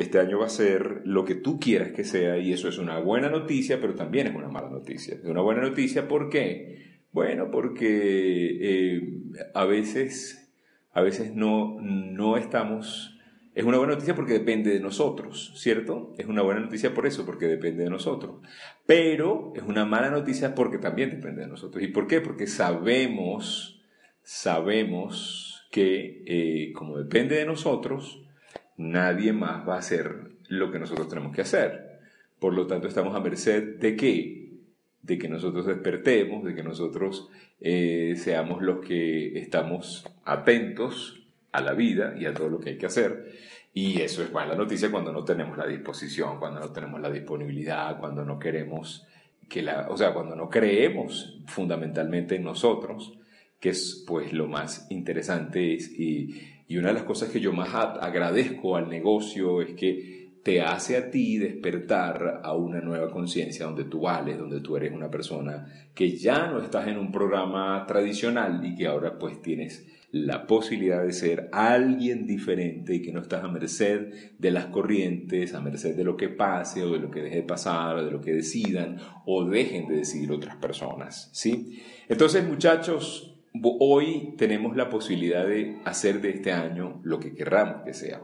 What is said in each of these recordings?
Este año va a ser lo que tú quieras que sea y eso es una buena noticia, pero también es una mala noticia. Es una buena noticia ¿por qué? Bueno, porque eh, a veces, a veces no, no estamos... Es una buena noticia porque depende de nosotros, ¿cierto? Es una buena noticia por eso, porque depende de nosotros. Pero es una mala noticia porque también depende de nosotros. ¿Y por qué? Porque sabemos, sabemos que eh, como depende de nosotros, nadie más va a hacer lo que nosotros tenemos que hacer. Por lo tanto, estamos a merced de qué? De que nosotros despertemos, de que nosotros eh, seamos los que estamos atentos a la vida y a todo lo que hay que hacer. Y eso es mala noticia cuando no tenemos la disposición, cuando no tenemos la disponibilidad, cuando no queremos que la, o sea, cuando no creemos fundamentalmente en nosotros, que es pues lo más interesante es, y, y una de las cosas que yo más agradezco al negocio es que te hace a ti despertar a una nueva conciencia donde tú vales, donde tú eres una persona que ya no estás en un programa tradicional y que ahora pues tienes la posibilidad de ser alguien diferente y que no estás a merced de las corrientes, a merced de lo que pase o de lo que deje de pasar o de lo que decidan o dejen de decidir otras personas, ¿sí? Entonces, muchachos, hoy tenemos la posibilidad de hacer de este año lo que querramos que sea.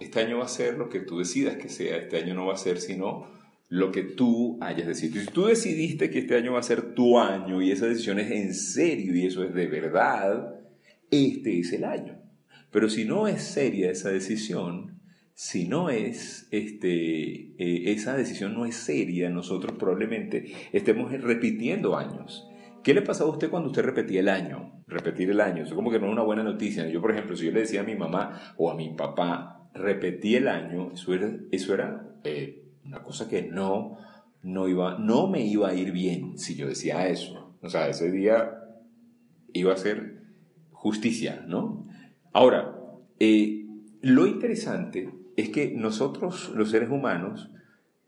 Este año va a ser lo que tú decidas que sea, este año no va a ser sino lo que tú hayas decidido. Si tú decidiste que este año va a ser tu año y esa decisión es en serio y eso es de verdad, este es el año. Pero si no es seria esa decisión, si no es, este, eh, esa decisión no es seria, nosotros probablemente estemos repitiendo años. ¿Qué le pasaba a usted cuando usted repetía el año? Repetir el año, eso como que no es una buena noticia. Yo, por ejemplo, si yo le decía a mi mamá o a mi papá, repetí el año, eso era, eso era eh, una cosa que no, no, iba, no me iba a ir bien si yo decía eso. O sea, ese día iba a ser justicia, ¿no? Ahora, eh, lo interesante es que nosotros, los seres humanos,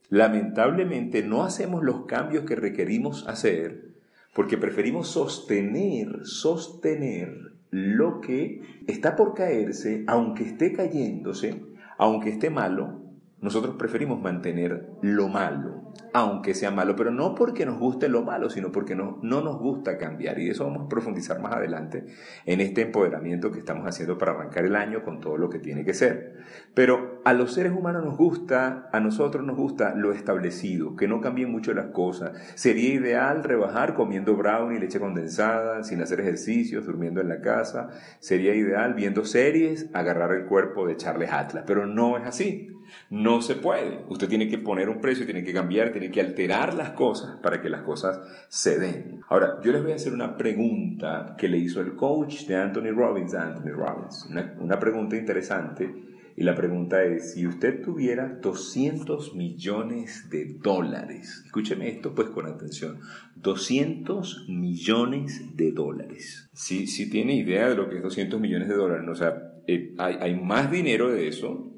lamentablemente no hacemos los cambios que requerimos hacer porque preferimos sostener, sostener lo que está por caerse, aunque esté cayéndose, aunque esté malo, nosotros preferimos mantener lo malo, aunque sea malo, pero no porque nos guste lo malo, sino porque no, no nos gusta cambiar. Y eso vamos a profundizar más adelante en este empoderamiento que estamos haciendo para arrancar el año con todo lo que tiene que ser. Pero a los seres humanos nos gusta, a nosotros nos gusta lo establecido, que no cambien mucho las cosas. Sería ideal rebajar comiendo brownie, leche condensada, sin hacer ejercicios, durmiendo en la casa. Sería ideal viendo series, agarrar el cuerpo de Charles Atlas, pero no es así. No se puede. Usted tiene que poner un precio, tiene que cambiar, tiene que alterar las cosas para que las cosas se den. Ahora, yo les voy a hacer una pregunta que le hizo el coach de Anthony Robbins a Anthony Robbins. Una, pregunta interesante. Y la pregunta es, si usted tuviera 200 millones de dólares, escúcheme esto pues con atención, 200 millones de dólares. Si, si tiene idea de lo que es 200 millones de dólares, o sea, eh, hay más dinero de eso,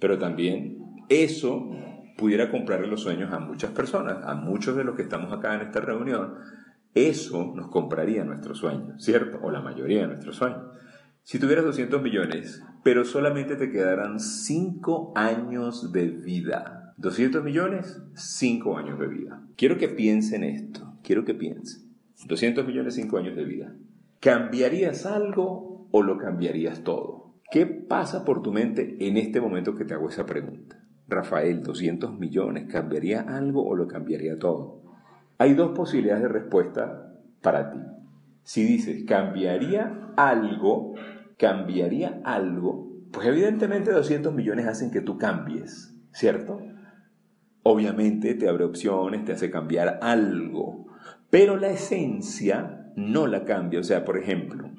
pero también eso pudiera comprarle los sueños a muchas personas, a muchos de los que estamos acá en esta reunión, eso nos compraría nuestros sueños, ¿cierto? O la mayoría de nuestros sueños. Si tuvieras 200 millones, pero solamente te quedaran 5 años de vida. 200 millones, 5 años de vida. Quiero que piensen esto, quiero que piensen. 200 millones, 5 años de vida. ¿Cambiarías algo o lo cambiarías todo? ¿Qué pasa por tu mente en este momento que te hago esa pregunta? Rafael, 200 millones, ¿cambiaría algo o lo cambiaría todo? Hay dos posibilidades de respuesta para ti. Si dices, cambiaría algo, cambiaría algo, pues evidentemente 200 millones hacen que tú cambies, ¿cierto? Obviamente te abre opciones, te hace cambiar algo, pero la esencia no la cambia. O sea, por ejemplo,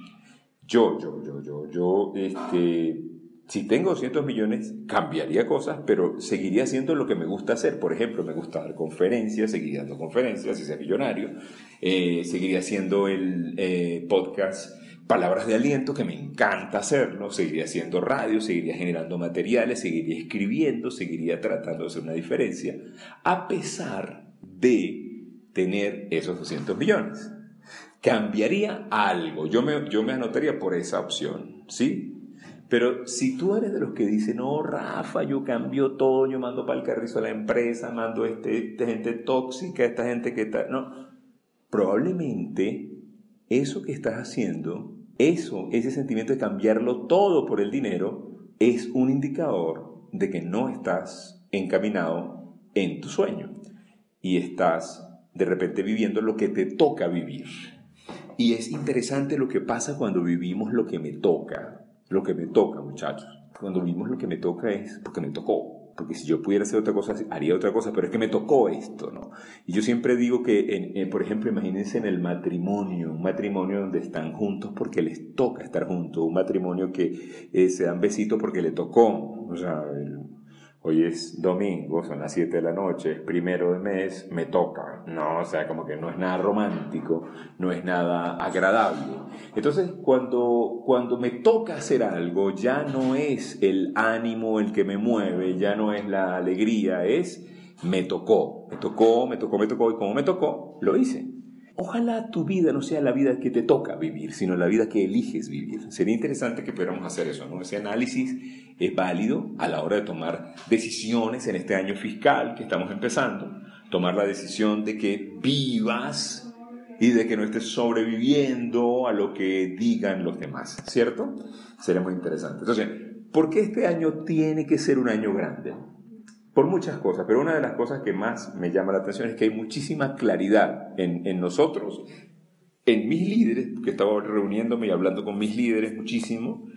yo, yo, yo, yo, yo, este, si tengo 200 millones, cambiaría cosas, pero seguiría haciendo lo que me gusta hacer. Por ejemplo, me gusta dar conferencias, seguiría dando conferencias, si sea millonario. Eh, seguiría haciendo el eh, podcast Palabras de Aliento, que me encanta hacerlo. Seguiría haciendo radio, seguiría generando materiales, seguiría escribiendo, seguiría tratando de hacer una diferencia, a pesar de tener esos 200 millones. Cambiaría algo. Yo me, anotaría por esa opción, ¿sí? Pero si tú eres de los que dicen, no, Rafa, yo cambio todo, yo mando para el carrizo a la empresa, mando este, esta gente tóxica, esta gente que está... No, probablemente eso que estás haciendo, eso, ese sentimiento de cambiarlo todo por el dinero, es un indicador de que no estás encaminado en tu sueño y estás de repente viviendo lo que te toca vivir. Y es interesante lo que pasa cuando vivimos lo que me toca lo que me toca, muchachos. Cuando vimos lo que me toca es porque me tocó. Porque si yo pudiera hacer otra cosa, haría otra cosa, pero es que me tocó esto, ¿no? Y yo siempre digo que, por ejemplo, imagínense en el matrimonio, un matrimonio donde están juntos porque les toca estar juntos, un matrimonio que eh, se dan besitos porque le tocó, o sea, hoy es domingo, son las 7 de la noche, es primero de mes, me toca, ¿no? O sea, como que no es nada romántico, no es nada agradable. Entonces, cuando, cuando me toca hacer algo, ya no es el ánimo el que me mueve, ya no es la alegría, es me tocó, me tocó, me tocó, me tocó, y como me tocó, lo hice. Ojalá tu vida no sea la vida que te toca vivir, sino la vida que eliges vivir. Sería interesante que pudiéramos hacer eso, ¿no? Ese análisis es válido a la hora de tomar decisiones en este año fiscal que estamos empezando. Tomar la decisión de que vivas y de que no estés sobreviviendo a lo que digan los demás, ¿cierto? Sería muy interesante. Entonces, ¿por qué este año tiene que ser un año grande? Por muchas cosas, pero una de las cosas que más me llama la atención es que hay muchísima claridad en, en nosotros, en mis líderes, que estaba reuniéndome y hablando con mis líderes muchísimo,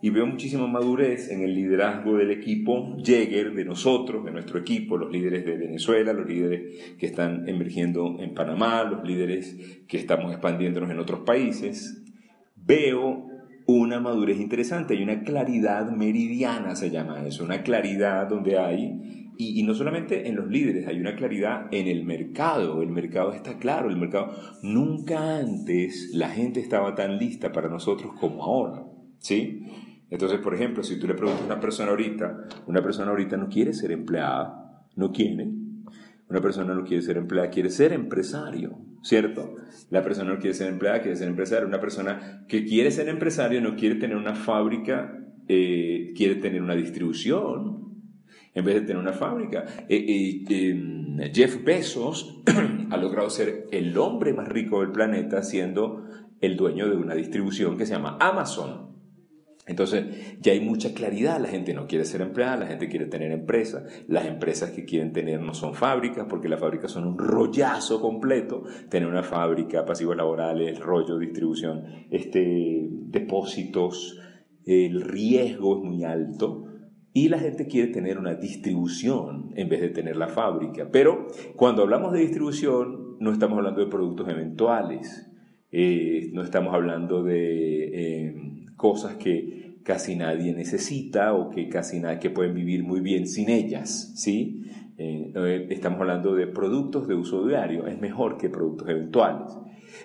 y veo muchísima madurez en el liderazgo del equipo Jäger, de nosotros, de nuestro equipo, los líderes de Venezuela, los líderes que están emergiendo en Panamá, los líderes que estamos expandiéndonos en otros países. Veo una madurez interesante, hay una claridad meridiana, se llama eso, una claridad donde hay, y, no solamente en los líderes, hay una claridad en el mercado, el mercado está claro, el mercado, nunca antes la gente estaba tan lista para nosotros como ahora, ¿sí? Entonces, por ejemplo, si tú le preguntas a una persona ahorita, una persona ahorita no quiere ser empleada, no quiere, una persona no quiere ser empleada, quiere ser empresario, ¿cierto? La persona no quiere ser empleada, quiere ser empresario. Una persona que quiere ser empresario no quiere tener una fábrica, eh, quiere tener una distribución en vez de tener una fábrica. Eh, eh, Jeff Bezos ha logrado ser el hombre más rico del planeta siendo el dueño de una distribución que se llama Amazon. Entonces ya hay mucha claridad, la gente no quiere ser empleada, la gente quiere tener empresas, las empresas que quieren tener no son fábricas, porque las fábricas son un rollazo completo, tener una fábrica, pasivos laborales, rollo, distribución, este, depósitos, el riesgo es muy alto, y la gente quiere tener una distribución en vez de tener la fábrica. Pero cuando hablamos de distribución, no estamos hablando de productos eventuales, eh, no estamos hablando de eh, cosas que casi nadie necesita o que casi nadie que pueden vivir muy bien sin ellas, ¿sí? Eh, eh, estamos hablando de productos de uso diario, es mejor que productos eventuales.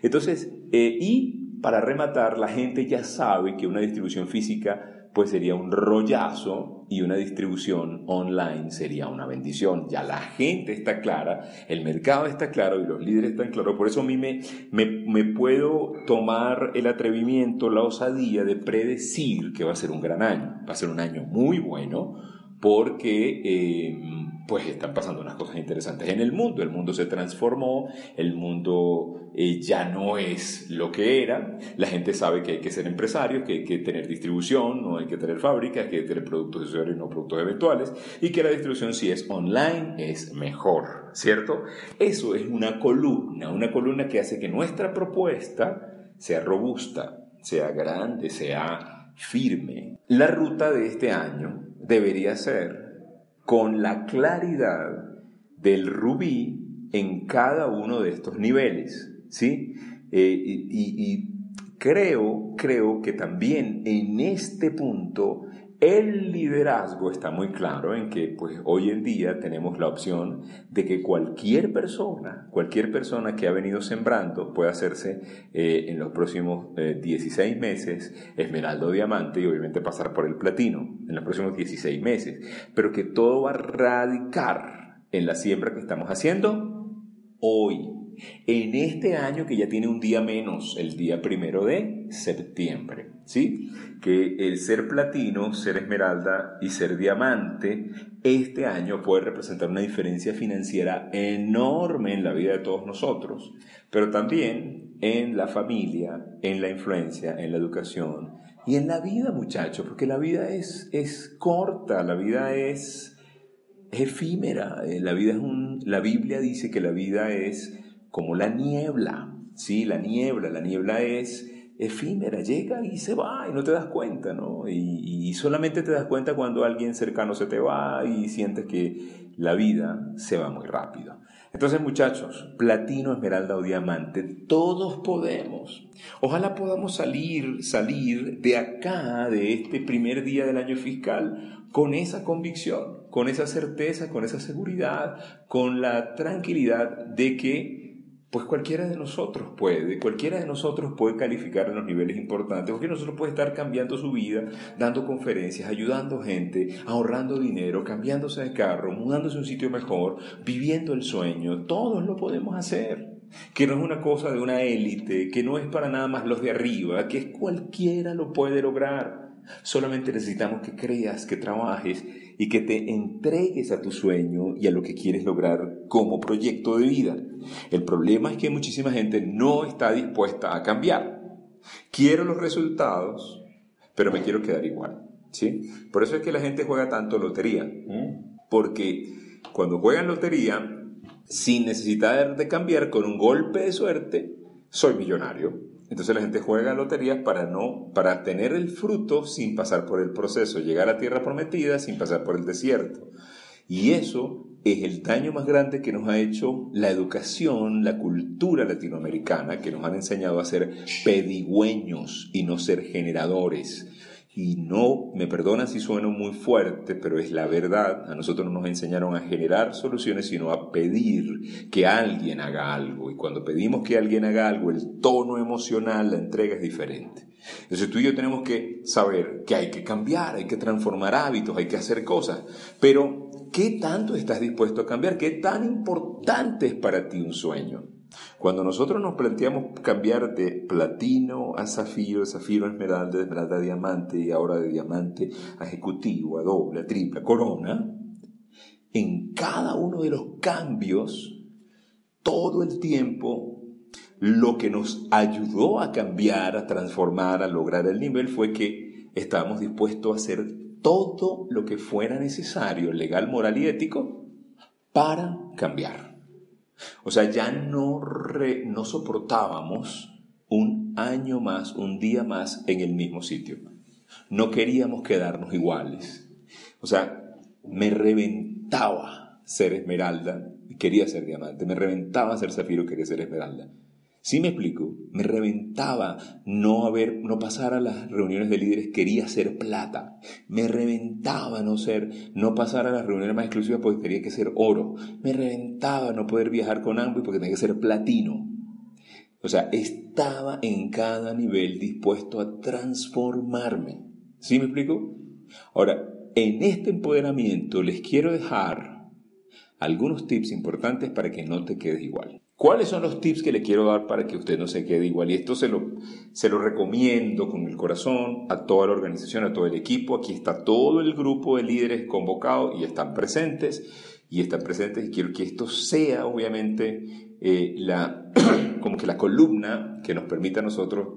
Entonces, eh, y para rematar, la gente ya sabe que una distribución física pues sería un rollazo y una distribución online sería una bendición. Ya la gente está clara, el mercado está claro y los líderes están claros. Por eso a mí me, me, puedo tomar el atrevimiento, la osadía de predecir que va a ser un gran año. Va a ser un año muy bueno porque... Eh, pues están pasando unas cosas interesantes en el mundo. El mundo se transformó, el mundo eh, ya no es lo que era. La gente sabe que hay que ser empresario, que hay que tener distribución, no hay que tener fábricas, que hay que tener productos usuarios y no productos eventuales, y que la distribución si es online es mejor, ¿cierto? Eso es una columna, una columna que hace que nuestra propuesta sea robusta, sea grande, sea firme. La ruta de este año debería ser con la claridad del rubí en cada uno de estos niveles, ¿sí? Eh, y, creo, creo que también en este punto El liderazgo está muy claro en que pues, hoy en día tenemos la opción de que cualquier persona, cualquier persona que ha venido sembrando puede hacerse eh, en los próximos 16 eh, meses esmeralda diamante y obviamente pasar por el platino en los próximos 16 meses, pero que todo va a radicar en la siembra que estamos haciendo hoy, en este año que ya tiene un día menos, el día primero de septiembre, ¿sí? Que el ser platino, ser esmeralda y ser diamante, este año puede representar una diferencia financiera enorme en la vida de todos nosotros, pero también en la familia, en la influencia, en la educación y en la vida, muchachos, porque la vida es, es corta, la vida es efímera, eh, la vida es un, la Biblia dice que la vida es como la niebla, ¿sí? La niebla, la niebla es efímera, llega y se va y no te das cuenta, ¿no? Y, solamente te das cuenta cuando alguien cercano se te va y sientes que la vida se va muy rápido. Entonces, muchachos, platino, esmeralda o diamante, todos podemos. Ojalá podamos salir, salir de acá, de este primer día del año fiscal, con esa convicción, con esa certeza, con esa seguridad, con la tranquilidad de que pues cualquiera de nosotros puede, cualquiera de nosotros puede calificar en los niveles importantes, porque nosotros puede estar cambiando su vida, dando conferencias, ayudando gente, ahorrando dinero, cambiándose de carro, mudándose a un sitio mejor, viviendo el sueño, todos lo podemos hacer. Que no es una cosa de una élite, que no es para nada más los de arriba, que es cualquiera lo puede lograr. Solamente necesitamos que creas, que trabajes y que te entregues a tu sueño y a lo que quieres lograr como proyecto de vida. El problema es que muchísima gente no está dispuesta a cambiar. Quiero los resultados, pero me quiero quedar igual. ¿sí? Por eso es que la gente juega tanto lotería. Porque cuando juegan lotería, sin necesidad de cambiar, con un golpe de suerte, soy millonario. Entonces la gente juega loterías para no, para tener el fruto sin pasar por el proceso, llegar a tierra prometida sin pasar por el desierto. Y eso es el daño más grande que nos ha hecho la educación, la cultura latinoamericana, que nos han enseñado a ser pedigüeños y no ser generadores. Y no, me perdonan si sueno muy fuerte, pero es la verdad. A nosotros no nos enseñaron a generar soluciones, sino a pedir que alguien haga algo. Y cuando pedimos que alguien haga algo, el tono emocional, la entrega es diferente. Entonces tú y yo tenemos que saber que hay que cambiar, hay que transformar hábitos, hay que hacer cosas. Pero, ¿qué tanto estás dispuesto a cambiar? ¿Qué tan importante es para ti un sueño? Cuando nosotros nos planteamos cambiar de platino a zafiro, zafiro a esmeralda, esmeralda a diamante y ahora de diamante a ejecutivo, a doble, a triple, a corona, en cada uno de los cambios, todo el tiempo, lo que nos ayudó a cambiar, a transformar, a lograr el nivel fue que estábamos dispuestos a hacer todo lo que fuera necesario, legal, moral y ético, para cambiar. O sea, ya no, no soportábamos un año más, un día más en el mismo sitio. No queríamos quedarnos iguales. O sea, me reventaba ser esmeralda, quería ser diamante, me reventaba ser zafiro, quería ser esmeralda. ¿Sí me explico? Me reventaba no haber, no pasar a las reuniones de líderes, quería ser plata. Me reventaba no ser, no pasar a las reuniones más exclusivas porque tenía que ser oro. Me reventaba no poder viajar con ambos porque tenía que ser platino. O sea, estaba en cada nivel dispuesto a transformarme. ¿Sí me explico? Ahora, en este empoderamiento les quiero dejar algunos tips importantes para que no te quedes igual. ¿Cuáles son los tips que le quiero dar para que usted no se quede igual? Y esto se lo, se lo recomiendo con el corazón a toda la organización, a todo el equipo. Aquí está todo el grupo de líderes convocado y están presentes. Y están presentes y quiero que esto sea, obviamente, eh, la, como que la columna que nos permita a nosotros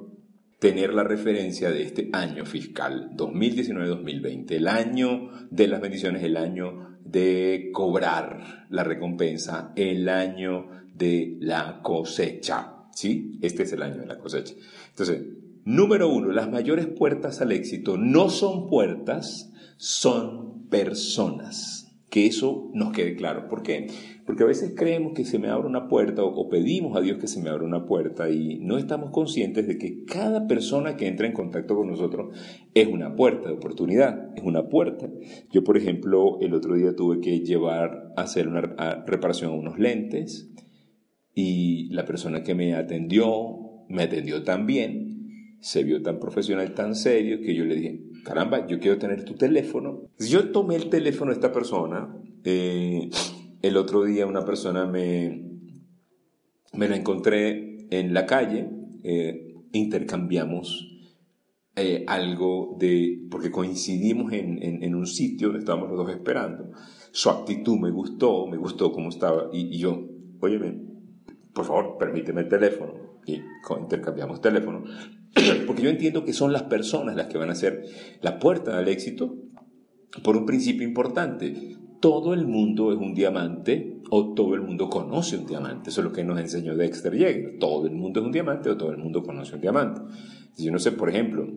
tener la referencia de este año fiscal 2019-2020, el año de las bendiciones, el año de cobrar la recompensa, el año de la cosecha. ¿Sí? Este es el año de la cosecha. Entonces, número uno, las mayores puertas al éxito no son puertas, son personas. que eso nos quede claro. ¿Por qué? Porque a veces creemos que se me abre una puerta o, pedimos a Dios que se me abra una puerta y no estamos conscientes de que cada persona que entra en contacto con nosotros es una puerta de oportunidad, es una puerta. Yo, por ejemplo, el otro día tuve que llevar a hacer una reparación a unos lentes y la persona que me atendió, me atendió tan bien, se vio tan profesional, tan serio, que yo le dije, caramba, yo quiero tener tu teléfono. Yo tomé el teléfono de esta persona. Eh, el otro día una persona me, me la encontré en la calle. Eh, intercambiamos eh, algo de, porque coincidimos en, en, un sitio donde estábamos los dos esperando. Su actitud me gustó, me gustó cómo estaba. Y, y yo, óyeme, por favor, permíteme el teléfono. Y intercambiamos teléfono. Porque yo entiendo que son las personas las que van a ser la puerta al éxito por un principio importante. Todo el mundo es un diamante o todo el mundo conoce un diamante. Eso es lo que nos enseñó Dexter Yeager. Todo el mundo es un diamante o todo el mundo conoce un diamante. Si yo no sé, por ejemplo,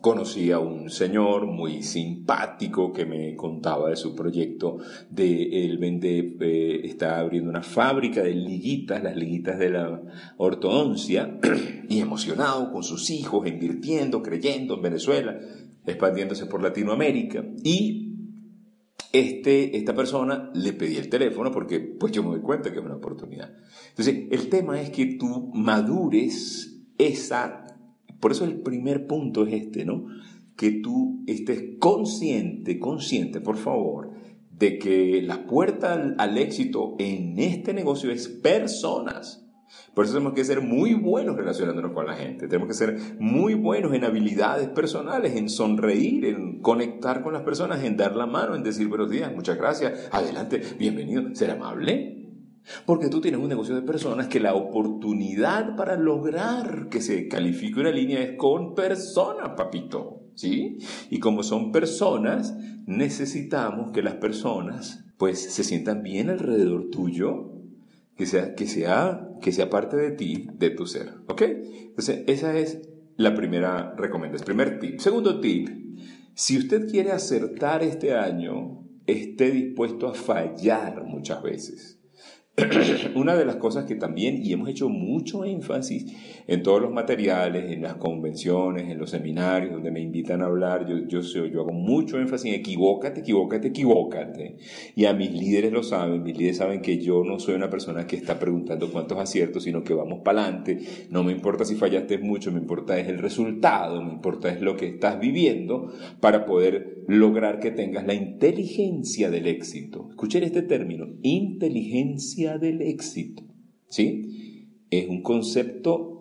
conocí a un señor muy simpático que me contaba de su proyecto de él vende eh, está abriendo una fábrica de liguitas las liguitas de la ortodoncia y emocionado con sus hijos invirtiendo creyendo en Venezuela expandiéndose por Latinoamérica y este, esta persona le pedí el teléfono porque pues yo me doy cuenta que es una oportunidad. Entonces, el tema es que tú madures esa por eso el primer punto es este, ¿no? Que tú estés consciente, consciente, por favor, de que la puerta al, éxito en este negocio es personas. Por eso tenemos que ser muy buenos relacionándonos con la gente. Tenemos que ser muy buenos en habilidades personales, en sonreír, en conectar con las personas, en dar la mano, en decir buenos días, muchas gracias, adelante, bienvenido, ser amable. Porque tú tienes un negocio de personas que la oportunidad para lograr que se califique una línea es con personas, papito. ¿Sí? Y como son personas, necesitamos que las personas pues se sientan bien alrededor tuyo, que sea, que sea, que sea parte de ti, de tu ser. ¿Ok? Entonces, esa es la primera recomendación, primer tip. Segundo tip, si usted quiere acertar este año, esté dispuesto a fallar muchas veces. una de las cosas que también, y hemos hecho mucho énfasis en todos los materiales, en las convenciones, en los seminarios donde me invitan a hablar, yo, yo, yo hago mucho énfasis en equivócate, equivócate, equivócate. Y a mis líderes lo saben, mis líderes saben que yo no soy una persona que está preguntando cuántos aciertos, sino que vamos para adelante. No me importa si fallaste mucho, me importa es el resultado, me importa es lo que estás viviendo para poder lograr que tengas la inteligencia del éxito. Escuchen este término, inteligencia del éxito. ¿Sí? Es un concepto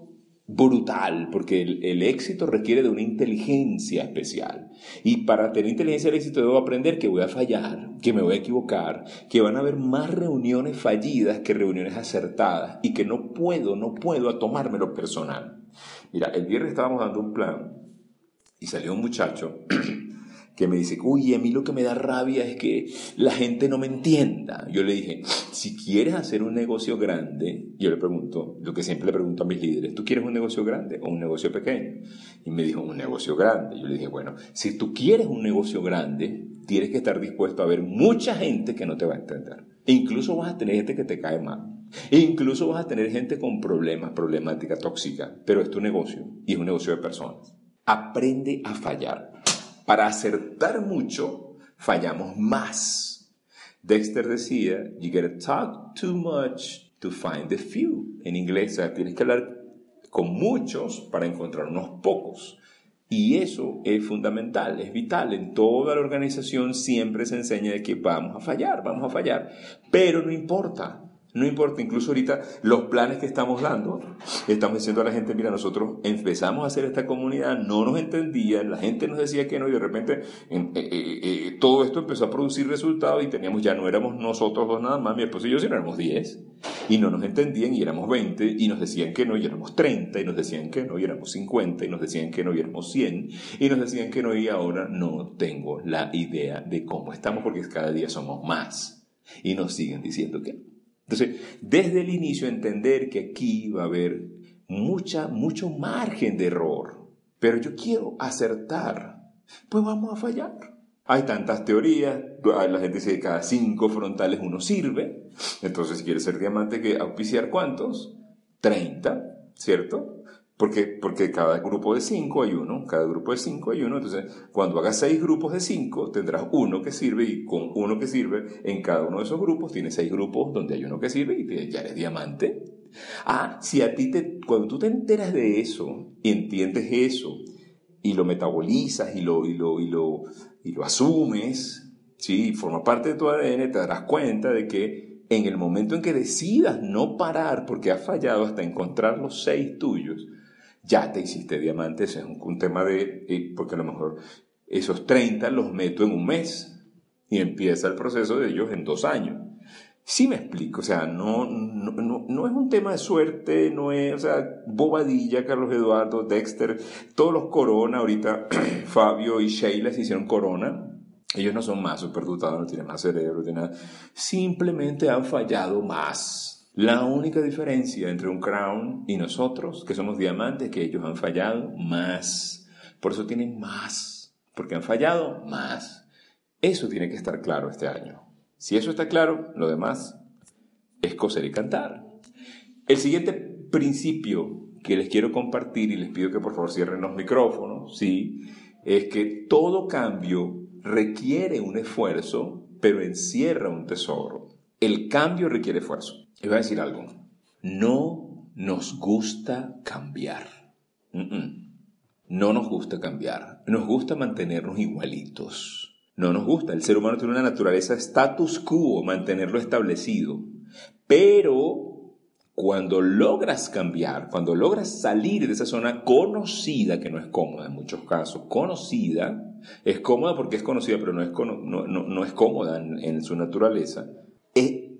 brutal, porque el, éxito requiere de una inteligencia especial. Y para tener inteligencia del éxito debo aprender que voy a fallar, que me voy a equivocar, que van a haber más reuniones fallidas que reuniones acertadas y que no puedo, no puedo tomármelo personal. Mira, el viernes estábamos dando un plan y salió un muchacho que me dice, uy, a mí lo que me da rabia es que la gente no me entienda. Yo le dije, si quieres hacer un negocio grande, yo le pregunto, lo que siempre le pregunto a mis líderes, ¿tú quieres un negocio grande o un negocio pequeño? Y me dijo, un negocio grande. Yo le dije, bueno, si tú quieres un negocio grande, tienes que estar dispuesto a ver mucha gente que no te va a entender. E incluso vas a tener gente que te cae mal. E incluso vas a tener gente con problemas, problemática tóxica. Pero es tu negocio y es un negocio de personas. Aprende a fallar. Para acertar mucho, fallamos más. Dexter decía, you gotta talk too much to find the few. En inglés, tienes que hablar con muchos para encontrar unos pocos. Y eso es fundamental, es vital. En toda la organización siempre se enseña de que vamos a fallar, vamos a fallar. Pero no importa. No importa, incluso ahorita los planes que estamos dando, estamos diciendo a la gente, mira, nosotros empezamos a hacer esta comunidad, no nos entendían, la gente nos decía que no y de repente eh, eh, eh, todo esto empezó a producir resultados y teníamos, ya no éramos nosotros dos nada más, mi esposo y yo, sino éramos 10 y no nos entendían y éramos 20 y nos decían que no y éramos 30 y nos decían que no y éramos 50 y nos decían que no y éramos 100 y nos decían que no y ahora no tengo la idea de cómo estamos porque cada día somos más y nos siguen diciendo que no. Entonces, desde el inicio entender que aquí va a haber mucha, mucho margen de error, pero yo quiero acertar, pues vamos a fallar. Hay tantas teorías, la gente dice que cada cinco frontales uno sirve, entonces si quieres ser diamante, que auspiciar cuántos? 30, ¿cierto? Porque, porque cada grupo de cinco hay uno, cada grupo de cinco hay uno, entonces cuando hagas seis grupos de cinco tendrás uno que sirve y con uno que sirve en cada uno de esos grupos tienes seis grupos donde hay uno que sirve y ya eres diamante. Ah, si a ti te, cuando tú te enteras de eso y entiendes eso y lo metabolizas y lo, y lo, y lo, y lo asumes, ¿sí? forma parte de tu ADN, te darás cuenta de que en el momento en que decidas no parar porque has fallado hasta encontrar los seis tuyos, ya te hiciste diamante, ese es un, tema de, eh, porque a lo mejor esos 30 los meto en un mes y empieza el proceso de ellos en dos años. Sí me explico, o sea, no, no, no, es un tema de suerte, no es, o sea, Bobadilla, Carlos Eduardo, Dexter, todos los Corona, ahorita Fabio y Sheila se hicieron Corona, ellos no son más superdotados, no tienen más cerebro, no tienen nada, simplemente han fallado más la única diferencia entre un crown y nosotros, que somos diamantes, que ellos han fallado más. Por eso tienen más, porque han fallado más. Eso tiene que estar claro este año. Si eso está claro, lo demás es coser y cantar. El siguiente principio que les quiero compartir y les pido que por favor cierren los micrófonos, ¿sí? Es que todo cambio requiere un esfuerzo, pero encierra un tesoro. El cambio requiere esfuerzo. Voy a decir algo. No nos gusta cambiar. No nos gusta cambiar. Nos gusta mantenernos igualitos. No nos gusta. El ser humano tiene una naturaleza status quo, mantenerlo establecido. Pero cuando logras cambiar, cuando logras salir de esa zona conocida, que no es cómoda en muchos casos, conocida, es cómoda porque es conocida, pero no es, no, es cómoda en, su naturaleza,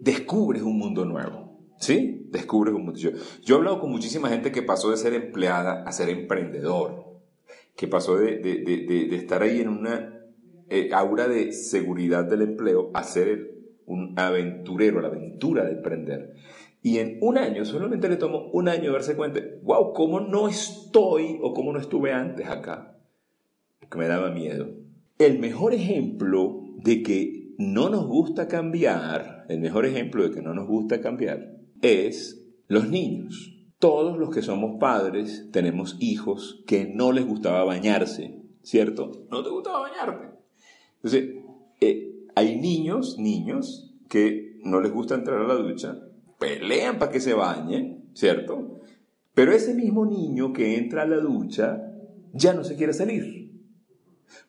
descubres un mundo nuevo. ¿Sí? Descubres un mundo. Yo, yo he hablado con muchísima gente que pasó de ser empleada a ser emprendedor, que pasó de, de, de, estar ahí en una eh, aura de seguridad del empleo a ser un aventurero, la aventura de emprender. Y en un año, solamente le tomó un año darse cuenta, wow, ¿cómo no estoy o cómo no estuve antes acá? Porque me daba miedo. El mejor ejemplo de que no nos gusta cambiar, el mejor ejemplo de que no nos gusta cambiar es los niños. Todos los que somos padres tenemos hijos que no les gustaba bañarse, ¿cierto? No te gustaba bañarte. Entonces, eh, hay niños, niños, que no les gusta entrar a la ducha, pelean para que se bañen, ¿cierto? Pero ese mismo niño que entra a la ducha ya no se quiere salir.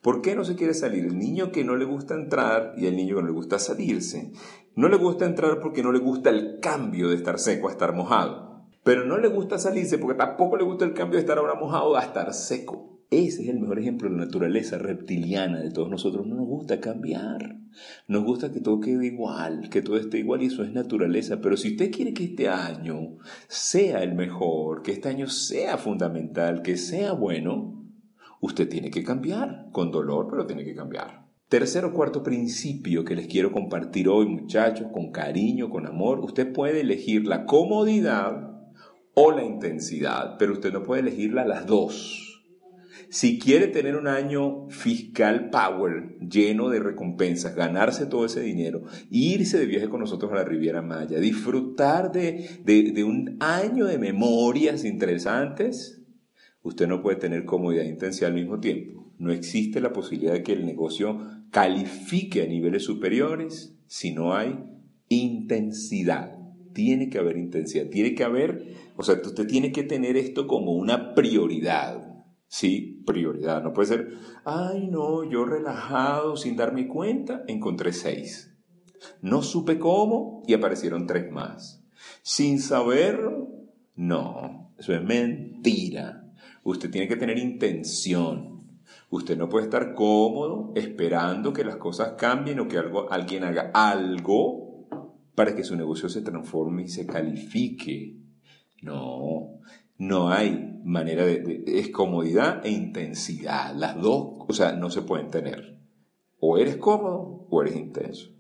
¿Por qué no se quiere salir? El niño que no le gusta entrar y el niño que no le gusta salirse. No le gusta entrar porque no le gusta el cambio de estar seco a estar mojado. Pero no le gusta salirse porque tampoco le gusta el cambio de estar ahora mojado a estar seco. Ese es el mejor ejemplo de naturaleza reptiliana de todos nosotros. No nos gusta cambiar. Nos gusta que todo quede igual, que todo esté igual y eso es naturaleza. Pero si usted quiere que este año sea el mejor, que este año sea fundamental, que sea bueno, usted tiene que cambiar, con dolor, pero tiene que cambiar. Tercer o cuarto principio que les quiero compartir hoy, muchachos, con cariño, con amor, usted puede elegir la comodidad o la intensidad, pero usted no puede elegirla las dos. Si quiere tener un año fiscal power lleno de recompensas, ganarse todo ese dinero, irse de viaje con nosotros a la Riviera Maya, disfrutar de, de un año de memorias interesantes, Usted no puede tener comodidad e intensidad al mismo tiempo. No existe la posibilidad de que el negocio califique a niveles superiores si no hay intensidad. Tiene que haber intensidad, tiene que haber, o sea, usted tiene que tener esto como una prioridad. Sí, prioridad. No puede ser, ay no, yo relajado, sin darme cuenta, encontré seis. No supe cómo y aparecieron tres más. Sin saberlo, no, eso es mentira. Usted tiene que tener intención. Usted no puede estar cómodo esperando que las cosas cambien o que algo, alguien haga algo para que su negocio se transforme y se califique. No, no hay manera de, es comodidad e intensidad. Las dos, sea, no se pueden tener. O eres cómodo o eres intenso.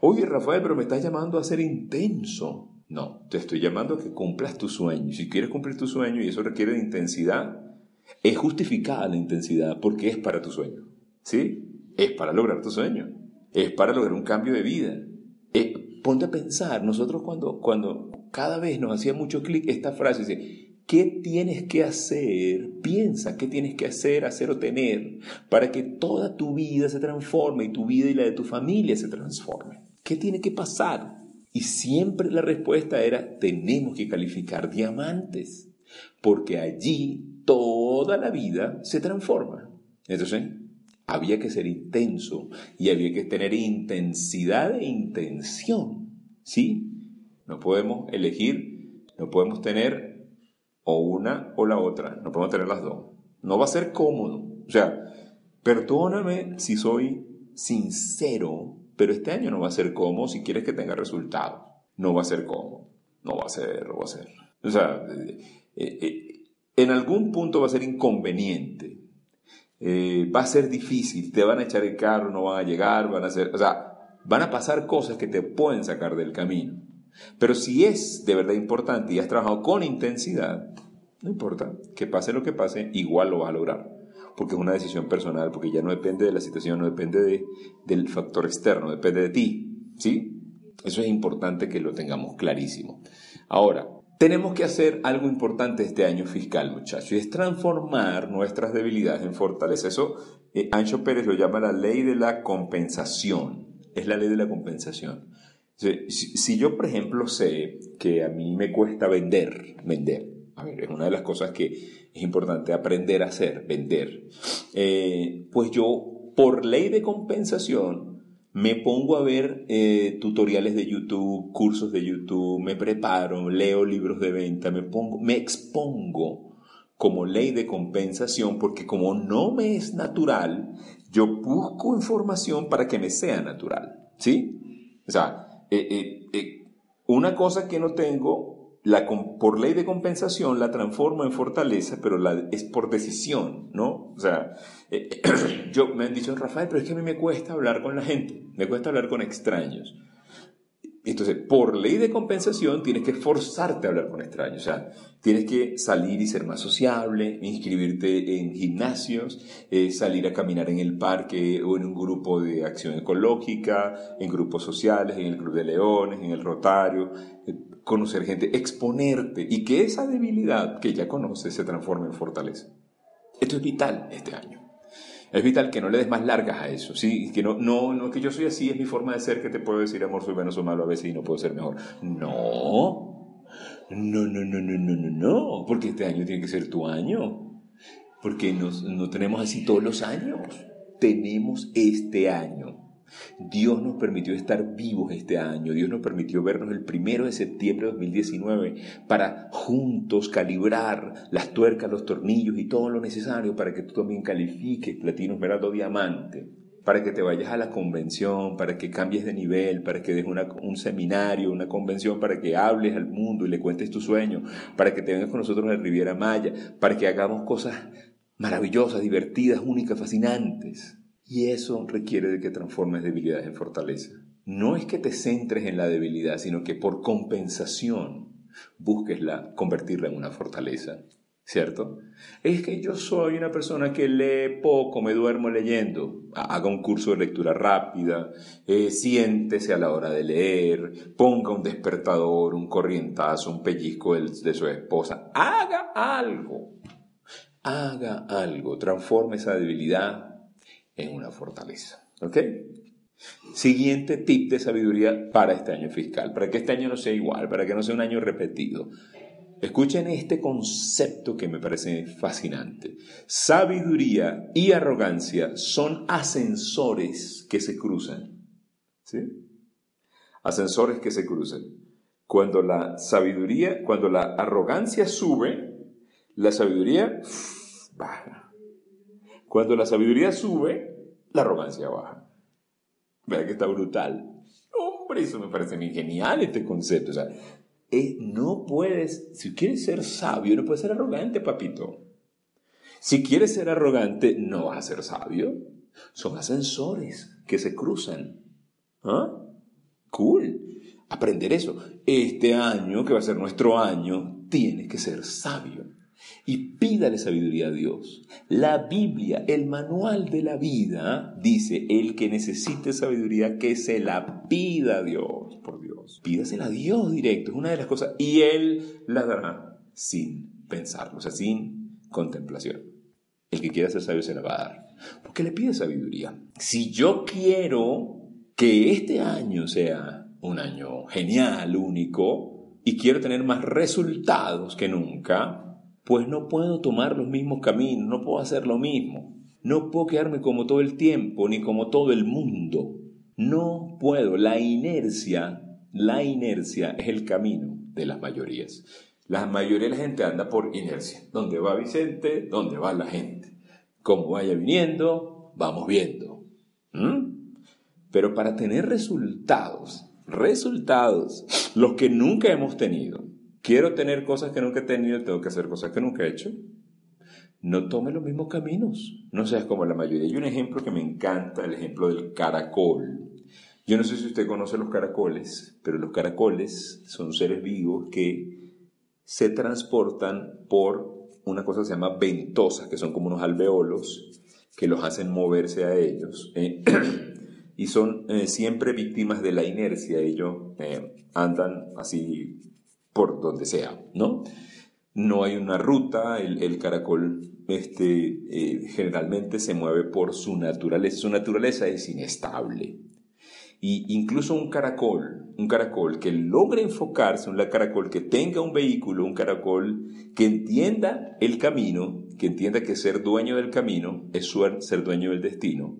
Oye, Rafael, pero me estás llamando a ser intenso. No, te estoy llamando a que cumplas tu sueño. Si quieres cumplir tu sueño y eso requiere de intensidad, es justificada la intensidad porque es para tu sueño. ¿Sí? es para lograr tu sueño, es para lograr un cambio de vida. Eh, ponte a pensar, nosotros cuando, cuando cada vez nos hacía mucho clic esta frase, dice, ¿qué tienes que hacer? Piensa, ¿qué tienes que hacer, hacer o tener para que toda tu vida se transforme y tu vida y la de tu familia se transforme? ¿Qué tiene que pasar? Y siempre la respuesta era, tenemos que calificar diamantes, porque allí toda la vida se transforma. Entonces, había que ser intenso y había que tener intensidad e intención. ¿Sí? No podemos elegir, no podemos tener o una o la otra, no podemos tener las dos. No va a ser cómodo. O sea, perdóname si soy sincero, pero este año no va a ser cómodo si quieres que tenga resultados. No va a ser cómodo. No va a ser, no va a ser. O sea, eh, eh, en algún punto va a ser inconveniente. Eh, va a ser difícil. Te van a echar el carro, no van a llegar, van a ser, o sea, van a pasar cosas que te pueden sacar del camino. Pero si es de verdad importante y has trabajado con intensidad, no importa, que pase lo que pase, igual lo vas a lograr. Porque es una decisión personal, porque ya no depende de la situación, no depende de, del factor externo, depende de ti. ¿Sí? Eso es importante que lo tengamos clarísimo. Ahora, tenemos que hacer algo importante este año fiscal, muchachos, y es transformar nuestras debilidades en fortaleza. Eso eh, Ancho Pérez lo llama la ley de la compensación. Es la ley de la compensación. Si, yo, por ejemplo, sé que a mí me cuesta vender, vender, es una de las cosas que es importante aprender a hacer, vender, eh, pues yo, por ley de compensación, me pongo a ver eh, tutoriales de YouTube, cursos de YouTube, me preparo, leo libros de venta, me, pongo, me expongo como ley de compensación porque como no me es natural, yo busco información para que me sea natural, ¿sí? O sea, eh, eh, eh, una cosa que no tengo, la, por ley de compensación la transformo en fortaleza, pero la, es por decisión, ¿no? O sea, yo me han dicho, Rafael, pero es que a mí me cuesta hablar con la gente, me cuesta hablar con extraños. Entonces, por ley de compensación, tienes que forzarte a hablar con extraños. O sea, tienes que salir y ser más sociable, inscribirte en gimnasios, eh, salir a caminar en el parque o en un grupo de acción ecológica, en grupos sociales, en el Club de Leones, en el Rotario, eh, conocer gente, exponerte y que esa debilidad que ya conoces se transforme en fortaleza. Esto es vital este año. Es vital que no le des más largas a eso, ¿sí? Que no, no, no, que yo soy así, es mi forma de ser, que te puedo decir, amor, soy bueno, soy malo a veces y no puedo ser mejor. No, no, no, no, no, no, no, no, porque este año tiene que ser tu año, porque no tenemos así todos los años, tenemos este año. Dios nos permitió estar vivos este año, Dios nos permitió vernos el primero de septiembre de 2019 para juntos calibrar las tuercas, los tornillos y todo lo necesario para que tú también califiques platino, esmeralda diamante, para que te vayas a la convención, para que cambies de nivel, para que des un seminario, una convención, para que hables al mundo y le cuentes tu sueño, para que te vengas con nosotros a Riviera Maya, para que hagamos cosas maravillosas, divertidas, únicas, fascinantes. Y eso requiere de que transformes debilidades en fortaleza. No es que te centres en la debilidad, sino que por compensación busques la, convertirla en una fortaleza. ¿Cierto? Es que yo soy una persona que lee poco, me duermo leyendo. Haga un curso de lectura rápida, eh, siéntese a la hora de leer, ponga un despertador, un corrientazo, un pellizco de su esposa. Haga algo. Haga algo. Transforme esa debilidad en una fortaleza. ¿Ok? Siguiente tip de sabiduría para este año fiscal, para que este año no sea igual, para que no sea un año repetido. Escuchen este concepto que me parece fascinante. Sabiduría y arrogancia son ascensores que se cruzan. ¿Sí? Ascensores que se cruzan. Cuando la sabiduría, cuando la arrogancia sube, la sabiduría baja. Cuando la sabiduría sube, la arrogancia baja. Vea que está brutal. Hombre, eso me parece genial este concepto. O sea, eh, no puedes, si quieres ser sabio, no puedes ser arrogante, papito. Si quieres ser arrogante, no vas a ser sabio. Son ascensores que se cruzan. ¿Ah? Cool. Aprender eso. Este año, que va a ser nuestro año, tienes que ser sabio. Y pídale sabiduría a Dios. La Biblia, el manual de la vida, dice, el que necesite sabiduría, que se la pida a Dios, por Dios. Pídasela a Dios directo, es una de las cosas, y Él la dará sin pensarlo, o sea, sin contemplación. El que quiera ser sabio se la va a dar. Porque le pide sabiduría. Si yo quiero que este año sea un año genial, único, y quiero tener más resultados que nunca, pues no puedo tomar los mismos caminos, no puedo hacer lo mismo. No puedo quedarme como todo el tiempo, ni como todo el mundo. No puedo. La inercia, la inercia es el camino de las mayorías. La mayoría de la gente anda por inercia. ¿Dónde va Vicente? ¿Dónde va la gente? Como vaya viniendo, vamos viendo. ¿Mm? Pero para tener resultados, resultados, los que nunca hemos tenido, quiero tener cosas que nunca he tenido, tengo que hacer cosas que nunca he hecho. No tome los mismos caminos, no seas como la mayoría. Hay un ejemplo que me encanta, el ejemplo del caracol. Yo no sé si usted conoce los caracoles, pero los caracoles son seres vivos que se transportan por una cosa que se llama ventosas, que son como unos alveolos que los hacen moverse a ellos. Eh, y son eh, siempre víctimas de la inercia. Ellos eh, andan así por donde sea, ¿no? No hay una ruta, el, caracol este, eh, generalmente se mueve por su naturaleza. Su naturaleza es inestable. Y incluso un caracol, un caracol que logre enfocarse, un caracol que tenga un vehículo, un caracol que entienda el camino, que entienda que ser dueño del camino es ser dueño del destino,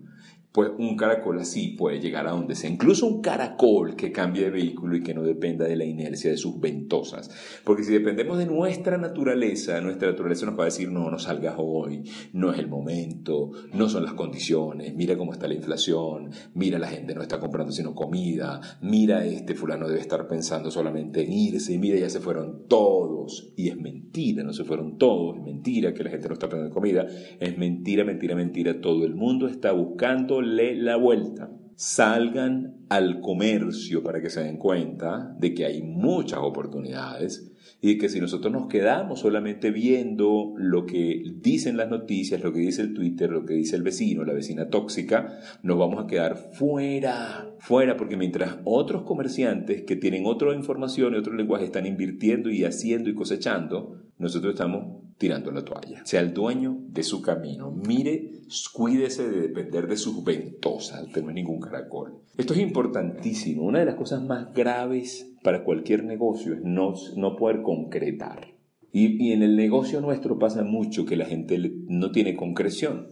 pues un caracol así puede llegar a donde sea. Incluso un caracol que cambie de vehículo y que no dependa de la inercia de sus ventosas. Porque si dependemos de nuestra naturaleza, nuestra naturaleza nos va a decir, no, no salgas hoy, no es el momento, no son las condiciones, mira cómo está la inflación, mira la gente no está comprando sino comida, mira este fulano debe estar pensando solamente en irse, mira ya se fueron todos. Y es mentira, no se fueron todos, es mentira que la gente no está pensando en comida, es mentira, mentira, mentira, todo el mundo está buscando la vuelta. Salgan al comercio para que se den cuenta de que hay muchas oportunidades y que si nosotros nos quedamos solamente viendo lo que dicen las noticias, lo que dice el Twitter, lo que dice el vecino, la vecina tóxica, nos vamos a quedar fuera, fuera, porque mientras otros comerciantes que tienen otra información y otro lenguaje están invirtiendo y haciendo y cosechando, nosotros estamos tirando la toalla. Sea el dueño de su camino. Mire, cuídese de depender de sus ventosas. Usted no es ningún caracol. Esto es importantísimo. Una de las cosas más graves para cualquier negocio es no, no poder concretar. Y, en el negocio nuestro pasa mucho que la gente no tiene concreción.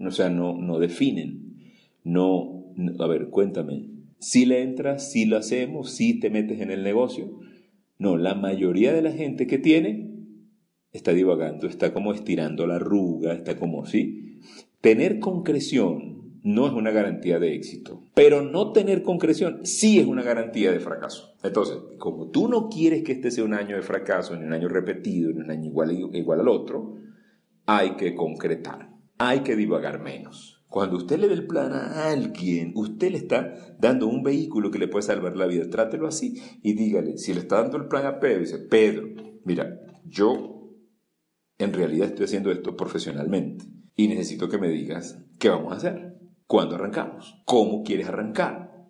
O sea, no, no definen. No, a ver, cuéntame. Si le entras, si lo hacemos, si te metes en el negocio. No, la mayoría de la gente que tiene está divagando, está como estirando la arruga, está como, ¿sí? Tener concreción no es una garantía de éxito, pero no tener concreción sí es una garantía de fracaso. Entonces, como tú no quieres que este sea un año de fracaso, ni un año repetido, ni un año igual, igual al otro, hay que concretar, hay que divagar menos. Cuando usted le dé el plan a alguien, usted le está dando un vehículo que le puede salvar la vida. Trátelo así y dígale, si le está dando el plan a Pedro, dice, Pedro, mira, yo en realidad estoy haciendo esto profesionalmente y necesito que me digas qué vamos a hacer, cuándo arrancamos, cómo quieres arrancar,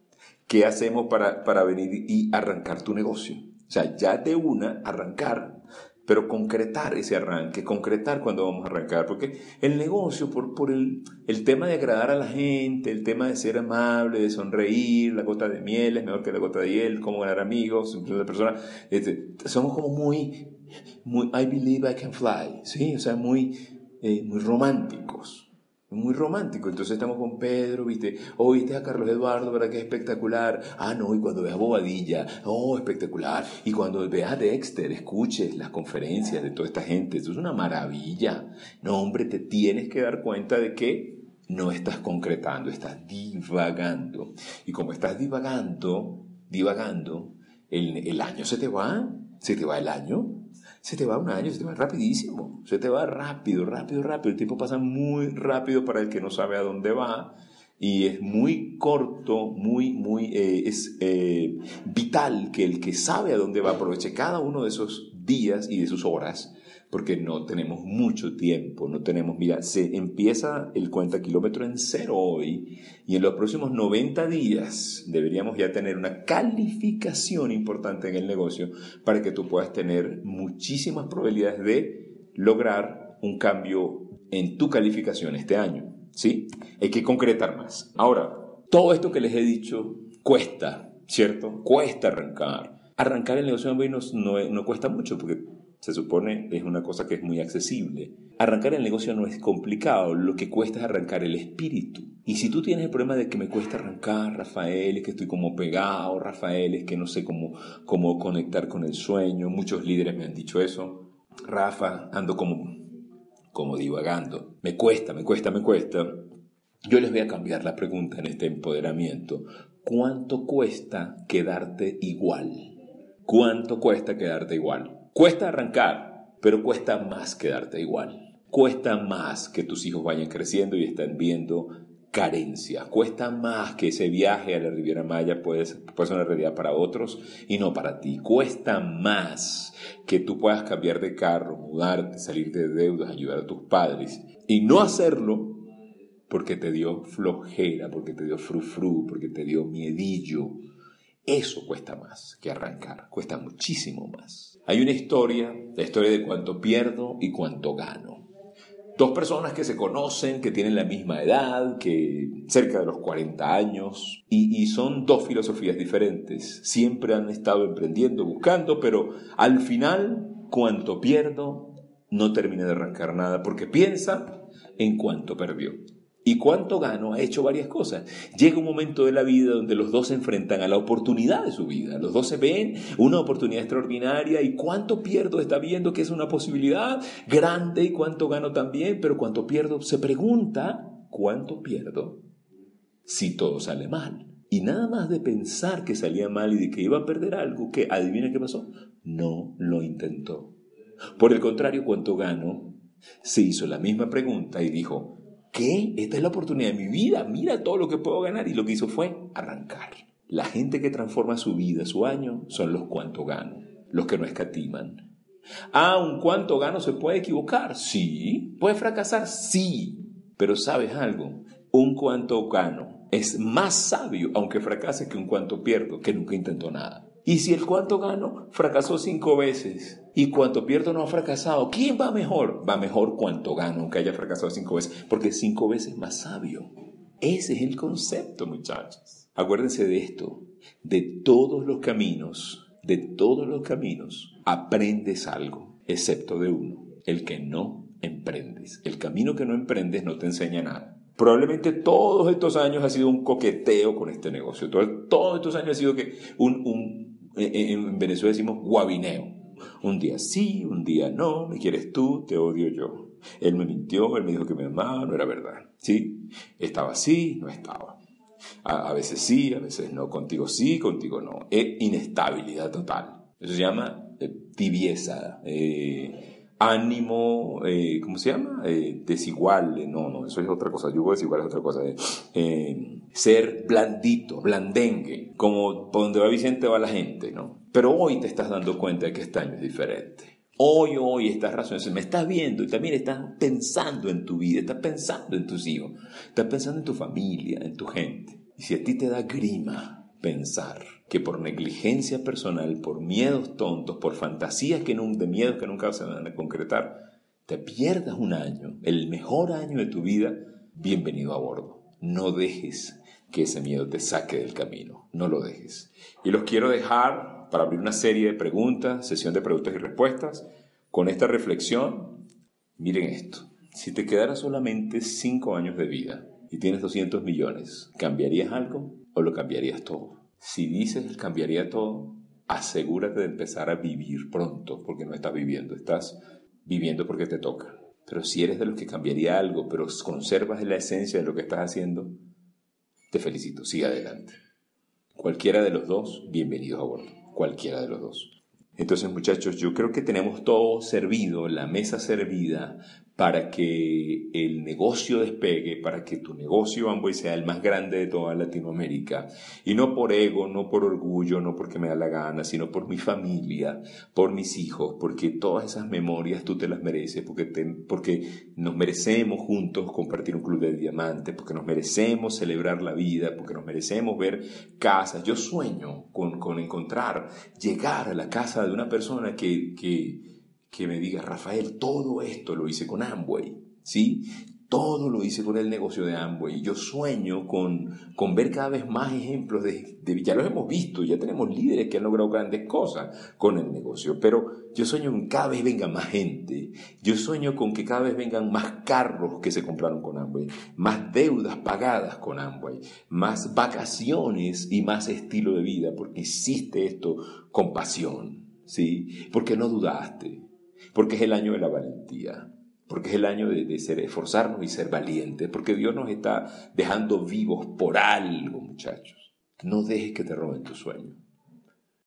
qué hacemos para, para venir y arrancar tu negocio. O sea, ya de una arrancar, pero concretar ese arranque, concretar cuándo vamos a arrancar, porque el negocio, por, por el, el, tema de agradar a la gente, el tema de ser amable, de sonreír, la gota de miel es mejor que la gota de hiel, cómo ganar amigos, personas, este, somos como muy muy I believe I can fly, ¿sí? O sea, muy, eh, muy románticos. Muy romántico. Entonces estamos con Pedro, ¿viste? Oh, ¿viste a Carlos Eduardo, verdad que es espectacular? Ah, no, y cuando veas Bobadilla, oh, espectacular. Y cuando veas a Dexter, escuches las conferencias de toda esta gente. Eso es una maravilla. No, hombre, te tienes que dar cuenta de que no estás concretando, estás divagando. Y como estás divagando, divagando, el, el año se te va, se te va el año, se te va un año, se te va rapidísimo, se te va rápido, rápido, rápido. El tiempo pasa muy rápido para el que no sabe a dónde va y es muy corto, muy, muy, eh, es eh, vital que el que sabe a dónde va aproveche cada uno de esos días y de sus horas porque no tenemos mucho tiempo, no tenemos, mira, se empieza el cuenta kilómetro en cero hoy y en los próximos 90 días deberíamos ya tener una calificación importante en el negocio para que tú puedas tener muchísimas probabilidades de lograr un cambio en tu calificación este año, ¿sí? Hay que concretar más. Ahora, todo esto que les he dicho cuesta, ¿cierto? Cuesta arrancar. Arrancar el negocio de no, no, no cuesta mucho porque se supone es una cosa que es muy accesible. Arrancar el negocio no es complicado, lo que cuesta es arrancar el espíritu. Y si tú tienes el problema de que me cuesta arrancar, Rafael, es que estoy como pegado, Rafael, es que no sé cómo, cómo conectar con el sueño, muchos líderes me han dicho eso, Rafa, ando como, como divagando, me cuesta, me cuesta, me cuesta. Yo les voy a cambiar la pregunta en este empoderamiento. ¿Cuánto cuesta quedarte igual? ¿Cuánto cuesta quedarte igual? Cuesta arrancar, pero cuesta más quedarte igual. Cuesta más que tus hijos vayan creciendo y estén viendo carencia. Cuesta más que ese viaje a la Riviera Maya puede ser una realidad para otros y no para ti. Cuesta más que tú puedas cambiar de carro, mudarte, salir de deudas, ayudar a tus padres y no hacerlo porque te dio flojera, porque te dio frufru, porque te dio miedillo. Eso cuesta más que arrancar, cuesta muchísimo más. Hay una historia, la historia de cuánto pierdo y cuánto gano. Dos personas que se conocen, que tienen la misma edad, que cerca de los 40 años, y, y, son dos filosofías diferentes. Siempre han estado emprendiendo, buscando, pero al final, cuánto pierdo, no termina de arrancar nada, porque piensa en cuánto perdió y cuánto gano ha hecho varias cosas. Llega un momento de la vida donde los dos se enfrentan a la oportunidad de su vida. Los dos se ven una oportunidad extraordinaria y cuánto pierdo está viendo que es una posibilidad grande y cuánto gano también, pero cuánto pierdo se pregunta cuánto pierdo si todo sale mal. Y nada más de pensar que salía mal y de que iba a perder algo, que adivina qué pasó, no lo intentó. Por el contrario, cuánto gano, se hizo la misma pregunta y dijo, ¿qué? Esta es la oportunidad de mi vida, mira todo lo que puedo ganar. Y lo que hizo fue arrancar. La gente que transforma su vida, su año, son los cuanto gano, los que no escatiman. Ah, un cuanto gano se puede equivocar, sí. Puede fracasar, sí. Pero sabes algo, un cuanto gano es más sabio, aunque fracase, que un cuanto pierdo, que nunca intentó nada. Y si el cuanto gano fracasó cinco veces y cuanto pierdo no ha fracasado, ¿quién va mejor? Va mejor cuanto gano, aunque haya fracasado cinco veces, porque cinco veces más sabio. Ese es el concepto, muchachos. Acuérdense de esto, de todos los caminos, de todos los caminos, aprendes algo, excepto de uno, el que no emprendes. El camino que no emprendes no te enseña nada. Probablemente todos estos años ha sido un coqueteo con este negocio. Todos estos años ha sido que un, un en Venezuela decimos guabineo. Un día sí, un día no, me quieres tú, te odio yo. Él me mintió, él me dijo que me amaba, no era verdad. ¿Sí? Estaba así, no estaba. A, veces sí, a veces no. Contigo sí, contigo no. Es inestabilidad total. Eso se llama eh, tibieza. Eh, ánimo, eh, ¿cómo se llama? Eh, desigual, no, no, eso es otra cosa, yo desigual es otra cosa, eh, ser blandito, blandengue, como por donde va Vicente va la gente, ¿no? Pero hoy te estás dando cuenta de que este año es diferente. Hoy, hoy estás razonando, me estás viendo y también estás pensando en tu vida, estás pensando en tus hijos, estás pensando en tu familia, en tu gente. Y si a ti te da grima pensar que por negligencia personal, por miedos tontos, por fantasías que de miedos que nunca se van a concretar, te pierdas un año, el mejor año de tu vida, bienvenido a bordo. No dejes que ese miedo te saque del camino, no lo dejes. Y los quiero dejar para abrir una serie de preguntas, sesión de preguntas y respuestas, con esta reflexión. Miren esto, si te quedara solamente 5 años de vida y tienes 200 millones, ¿cambiarías algo o lo cambiarías todo? Si dices cambiaría todo, asegúrate de empezar a vivir pronto, porque no estás viviendo, estás viviendo porque te toca. Pero si eres de los que cambiaría algo, pero conservas la esencia de lo que estás haciendo, te felicito, sigue adelante. Cualquiera de los dos, bienvenidos a bordo. Cualquiera de los dos. Entonces, muchachos, yo creo que tenemos todo servido, la mesa servida para que el negocio despegue, para que tu negocio Amway sea el más grande de toda Latinoamérica. Y no por ego, no por orgullo, no porque me da la gana, sino por mi familia, por mis hijos, porque todas esas memorias tú te las mereces, porque, porque nos merecemos juntos compartir un club de diamantes, porque nos merecemos celebrar la vida, porque nos merecemos ver casas. Yo sueño con, con encontrar, llegar a la casa de una persona que, que que me diga, Rafael, todo esto lo hice con Amway, ¿sí? Todo lo hice con el negocio de Amway. Yo sueño con, con ver cada vez más ejemplos de, de, ya los hemos visto, ya tenemos líderes que han logrado grandes cosas con el negocio, pero yo sueño con que cada vez venga más gente. Yo sueño con que cada vez vengan más carros que se compraron con Amway, más deudas pagadas con Amway, más vacaciones y más estilo de vida, porque hiciste esto con pasión, ¿sí? Porque no dudaste, porque es el año de la valentía, porque es el año de, ser, esforzarnos y ser valientes, porque Dios nos está dejando vivos por algo, muchachos. No dejes que te roben tu sueño.